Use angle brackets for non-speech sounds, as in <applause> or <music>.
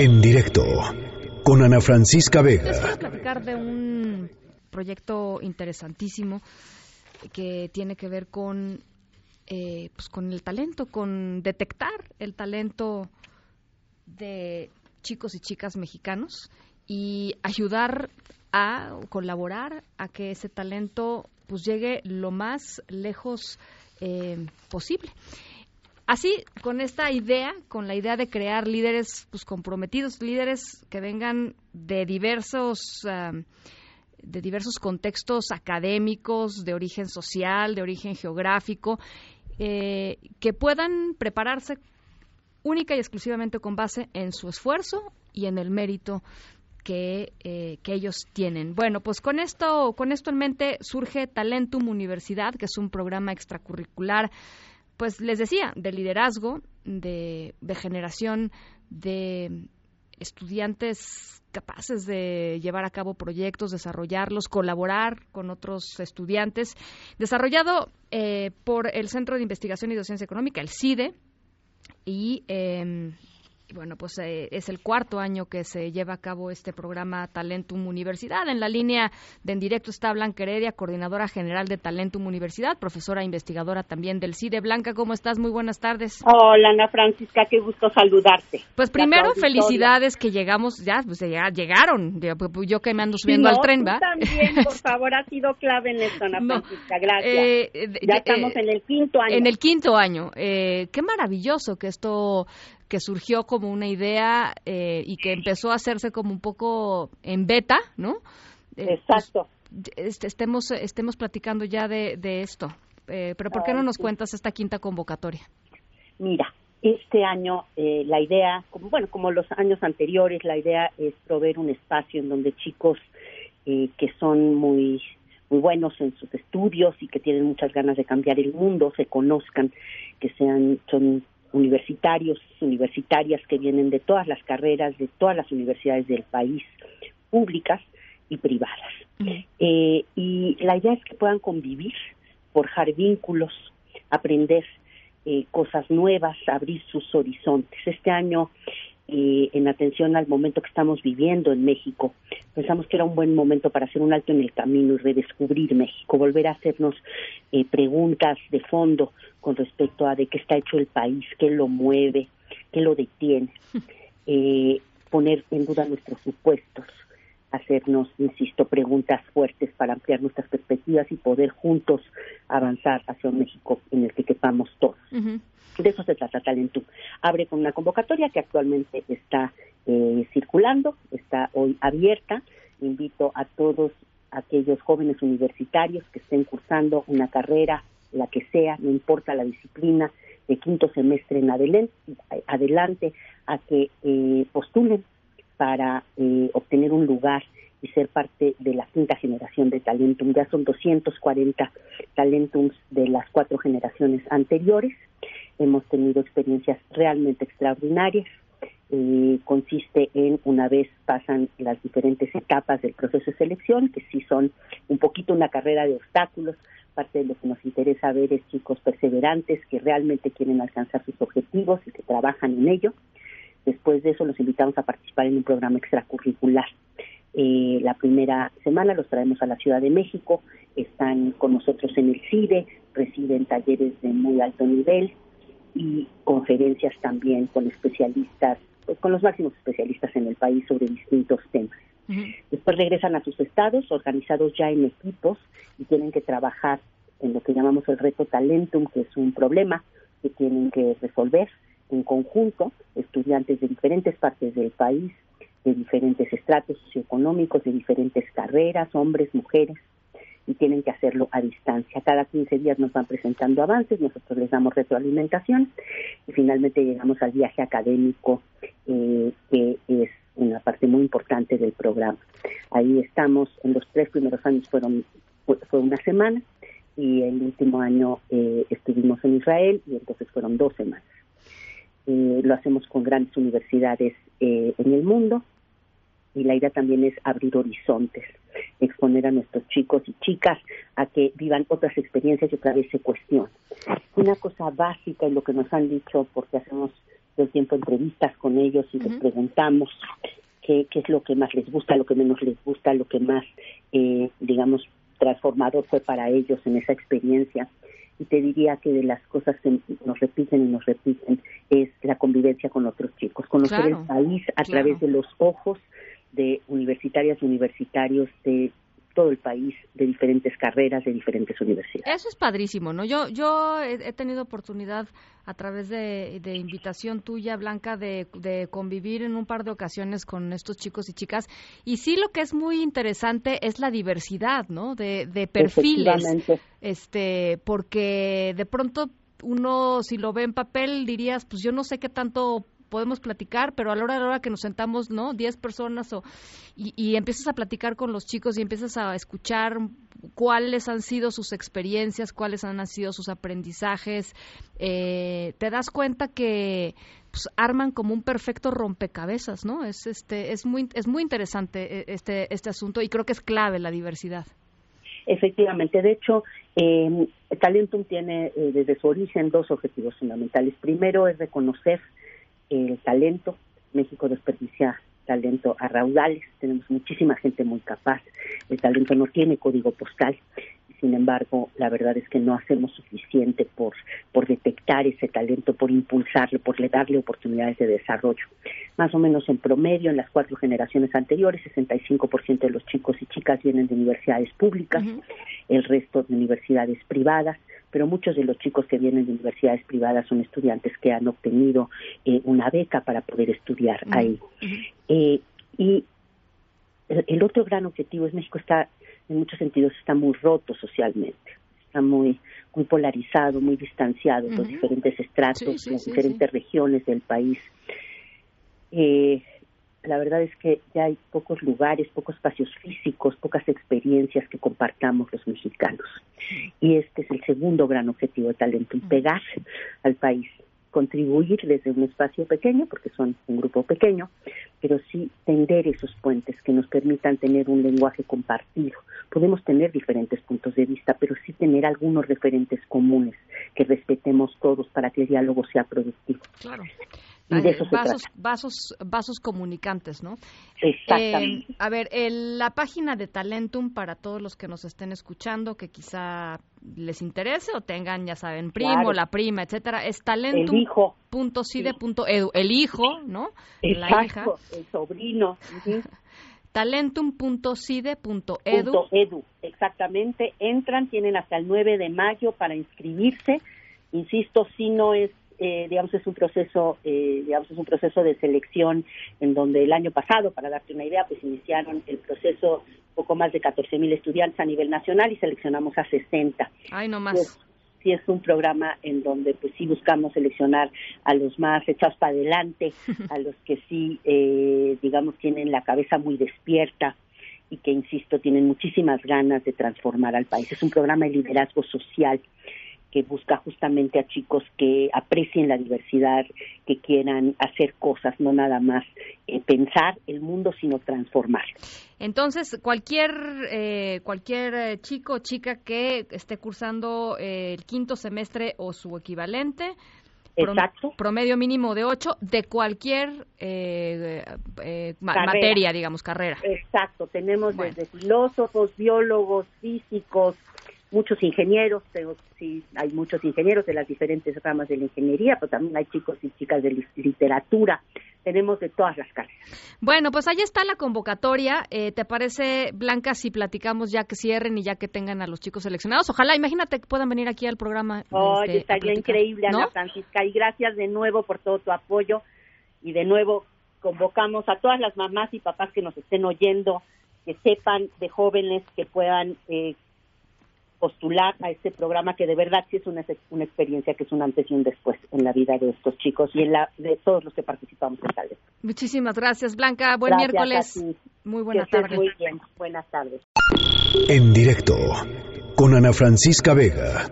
En directo con Ana Francisca Vega. Les platicar de un proyecto interesantísimo que tiene que ver con, eh, pues con el talento, con detectar el talento de chicos y chicas mexicanos y ayudar a colaborar a que ese talento pues llegue lo más lejos eh, posible. Así, con esta idea, con la idea de crear líderes pues, comprometidos, líderes que vengan de diversos, de diversos contextos académicos, de origen social, de origen geográfico, eh, que puedan prepararse única y exclusivamente con base en su esfuerzo y en el mérito que, eh, que, ellos tienen. Bueno, pues con esto, con esto en mente surge Talentum Universidad, que es un programa extracurricular pues les decía, de liderazgo, de, generación de estudiantes capaces de llevar a cabo proyectos, desarrollarlos, colaborar con otros estudiantes, desarrollado eh, por el Centro de Investigación y Docencia Económica, el CIDE, y eh, bueno, pues eh, es el cuarto año que se lleva a cabo este programa Talentum Universidad. En la línea de en directo está Blanca Heredia, coordinadora general de Talentum Universidad, profesora e investigadora también del CIDE. Blanca, ¿cómo estás? Muy buenas tardes. Hola, Ana Francisca, qué gusto saludarte. Pues primero, felicidades que llegamos, ya, pues ya llegaron. Yo, que me ando subiendo al tren, ¿va? también, por <laughs> favor, ha sido clave en esto, Ana Francisca, gracias. Eh, ya estamos en el quinto año. En el quinto año. Eh, qué maravilloso que esto que surgió como una idea eh, y que empezó a hacerse como un poco en beta, ¿no? Eh, pues, Exacto. Este, estemos, estemos platicando ya de, de esto. Eh, pero ¿por qué no nos cuentas esta quinta convocatoria? Mira, este año la idea, como, bueno, como los años anteriores, la idea es proveer un espacio en donde chicos que son muy muy buenos en sus estudios y que tienen muchas ganas de cambiar el mundo se conozcan, que sean son universitarios, universitarias que vienen de todas las carreras, de todas las universidades del país, públicas y privadas. Eh, y la idea es que puedan convivir, forjar vínculos, aprender eh, cosas nuevas, abrir sus horizontes. Este año eh, en atención al momento que estamos viviendo en México. Pensamos que era un buen momento para hacer un alto en el camino y redescubrir México, volver a hacernos eh, preguntas de fondo con respecto a de qué está hecho el país, qué lo mueve, qué lo detiene, <laughs> eh, poner en duda nuestros supuestos, hacernos, insisto, preguntas fuertes para ampliar nuestras perspectivas y poder juntos avanzar hacia un México en el que quepamos todos. De eso se trata Talentum. Abre con una convocatoria que actualmente está eh, circulando, está hoy abierta. Invito a todos aquellos jóvenes universitarios que estén cursando una carrera, la que sea, no importa la disciplina, de quinto semestre en adelante, adelante a que eh, postulen para eh, obtener un lugar y ser parte de la quinta generación de Talentum. Ya son 240 Talentums de las cuatro generaciones anteriores hemos tenido experiencias realmente extraordinarias. Eh, consiste en una vez pasan las diferentes etapas del proceso de selección, que sí son un poquito una carrera de obstáculos. Parte de lo que nos interesa ver es chicos perseverantes que realmente quieren alcanzar sus objetivos y que trabajan en ello. Después de eso los invitamos a participar en un programa extracurricular. Eh, la primera semana los traemos a la Ciudad de México, están con nosotros en el CIDE, reciben talleres de muy alto nivel, y conferencias también con especialistas, pues, con los máximos especialistas en el país sobre distintos temas. Después regresan a sus estados, organizados ya en equipos, y tienen que trabajar en lo que llamamos el reto Talentum, que es un problema que tienen que resolver en conjunto, estudiantes de diferentes partes del país, de diferentes estratos socioeconómicos, de diferentes carreras, hombres, mujeres, y tienen que hacerlo a distancia. Cada 15 días nos van presentando avances, nosotros les damos retroalimentación y finalmente llegamos al viaje académico, eh, que es una parte muy importante del programa. Ahí estamos, en los tres primeros años fueron fue una semana y el último año eh, estuvimos en Israel y entonces fueron dos semanas. Eh, lo hacemos con grandes universidades en el mundo y la idea también es abrir horizontes exponer a nuestros chicos y chicas a que vivan otras experiencias y otra vez se cuestionen. Una cosa básica en lo que nos han dicho, porque hacemos todo el tiempo entrevistas con ellos y les preguntamos qué, qué es lo que más les gusta, lo que menos les gusta, lo que más, eh, digamos, transformador fue para ellos en esa experiencia. Y te diría que de las cosas que nos repiten y nos repiten es la convivencia con otros chicos, conocer el país a través de los ojos de universitarias universitarios de todo el país de diferentes carreras, de diferentes universidades. Eso es padrísimo, ¿no? Yo, yo he, tenido oportunidad a través de, invitación tuya, Blanca, de, convivir en un par de ocasiones con estos chicos y chicas. Y sí, lo que es muy interesante es la diversidad, ¿no? De, de perfiles. Este, porque de pronto uno, si lo ve en papel, dirías, pues yo no sé qué tanto podemos platicar, pero a la hora de la hora que nos sentamos, ¿no? Diez personas o, y, empiezas a platicar con los chicos y empiezas a escuchar cuáles han sido sus experiencias, cuáles han sido sus aprendizajes, eh, te das cuenta que pues, arman como un perfecto rompecabezas, ¿no? Es este es muy es muy interesante eh, este este asunto y creo que es clave la diversidad. Efectivamente, de hecho, eh, Talentum tiene eh, desde su origen dos objetivos fundamentales. Primero es reconocer el talento. México desperdicia talento a raudales, tenemos muchísima gente muy capaz, el talento no tiene código postal, sin embargo, la verdad es que no hacemos suficiente por, por detectar ese talento, por impulsarlo, por darle oportunidades de desarrollo. Más o menos en promedio, en las cuatro generaciones anteriores, 65% de los chicos y chicas vienen de universidades públicas, el resto de universidades privadas, pero muchos de los chicos que vienen de universidades privadas son estudiantes que han obtenido eh, una beca para poder estudiar ahí. Eh, y el otro gran objetivo es México está en muchos sentidos está muy roto socialmente, está muy muy polarizado, muy distanciado, los diferentes estratos, las diferentes regiones del país. Eh, la verdad es que ya hay pocos lugares, pocos espacios físicos, pocas experiencias que compartamos los mexicanos. Y este es el segundo gran objetivo de talento, pegar al país contribuir desde un espacio pequeño, porque son un grupo pequeño, pero sí tender esos puentes que nos permitan tener un lenguaje compartido. Podemos tener diferentes puntos de vista, pero sí tener algunos referentes comunes que respetemos todos para que el diálogo sea productivo. Claro vasos, vasos, vasos comunicantes, ¿no? Exactamente. Eh, a ver, la página de Talentum para todos los que nos estén escuchando, que quizá les interese o tengan, ya saben, primo, la prima, etcétera, es talentum.cide.edu. El hijo, ¿no? la hija. el sobrino. <laughs> talentum.cide.edu. Edu, exactamente. Entran, tienen hasta el 9 de mayo para inscribirse. Insisto, si no es eh, digamos es un proceso eh, digamos es un proceso de selección en donde el año pasado para darte una idea pues iniciaron el proceso poco más de 14 mil estudiantes a nivel nacional y seleccionamos a 60 ay no más. Pues, sí es un programa en donde pues sí buscamos seleccionar a los más echados para adelante <laughs> a los que sí eh, digamos tienen la cabeza muy despierta y que insisto tienen muchísimas ganas de transformar al país. Es un programa de liderazgo social que busca justamente a chicos que aprecien la diversidad, que quieran hacer cosas, no nada más eh, pensar el mundo, sino transformar. Entonces, cualquier eh, cualquier eh, chico o chica que esté cursando el quinto semestre o su equivalente, Exacto. promedio mínimo de ocho, de cualquier materia, digamos, carrera. Exacto, tenemos desde filósofos, biólogos, físicos, muchos ingenieros, pero sí hay muchos ingenieros de las diferentes ramas de la ingeniería, pero también hay chicos y chicas de literatura. Tenemos de todas las carreras. Bueno, pues ahí está la convocatoria. Eh, ¿Te parece, Blanca, si platicamos ya que cierren y ya que tengan a los chicos seleccionados? Ojalá, imagínate que puedan venir aquí al programa. Oye, este, estaría increíble, Ana Francisca. Y gracias de nuevo por todo tu apoyo. Y de nuevo convocamos a todas las mamás y papás que nos estén oyendo, que sepan de jóvenes que puedan eh, postular a este programa que de verdad sí es una, una experiencia que es un antes y un después en la vida de estos chicos y en la de todos los que participamos en tal Muchísimas gracias, Blanca. Buen miércoles. Muy buenas tardes. Muy bien. Buenas tardes. En directo con Ana Francisca Vega.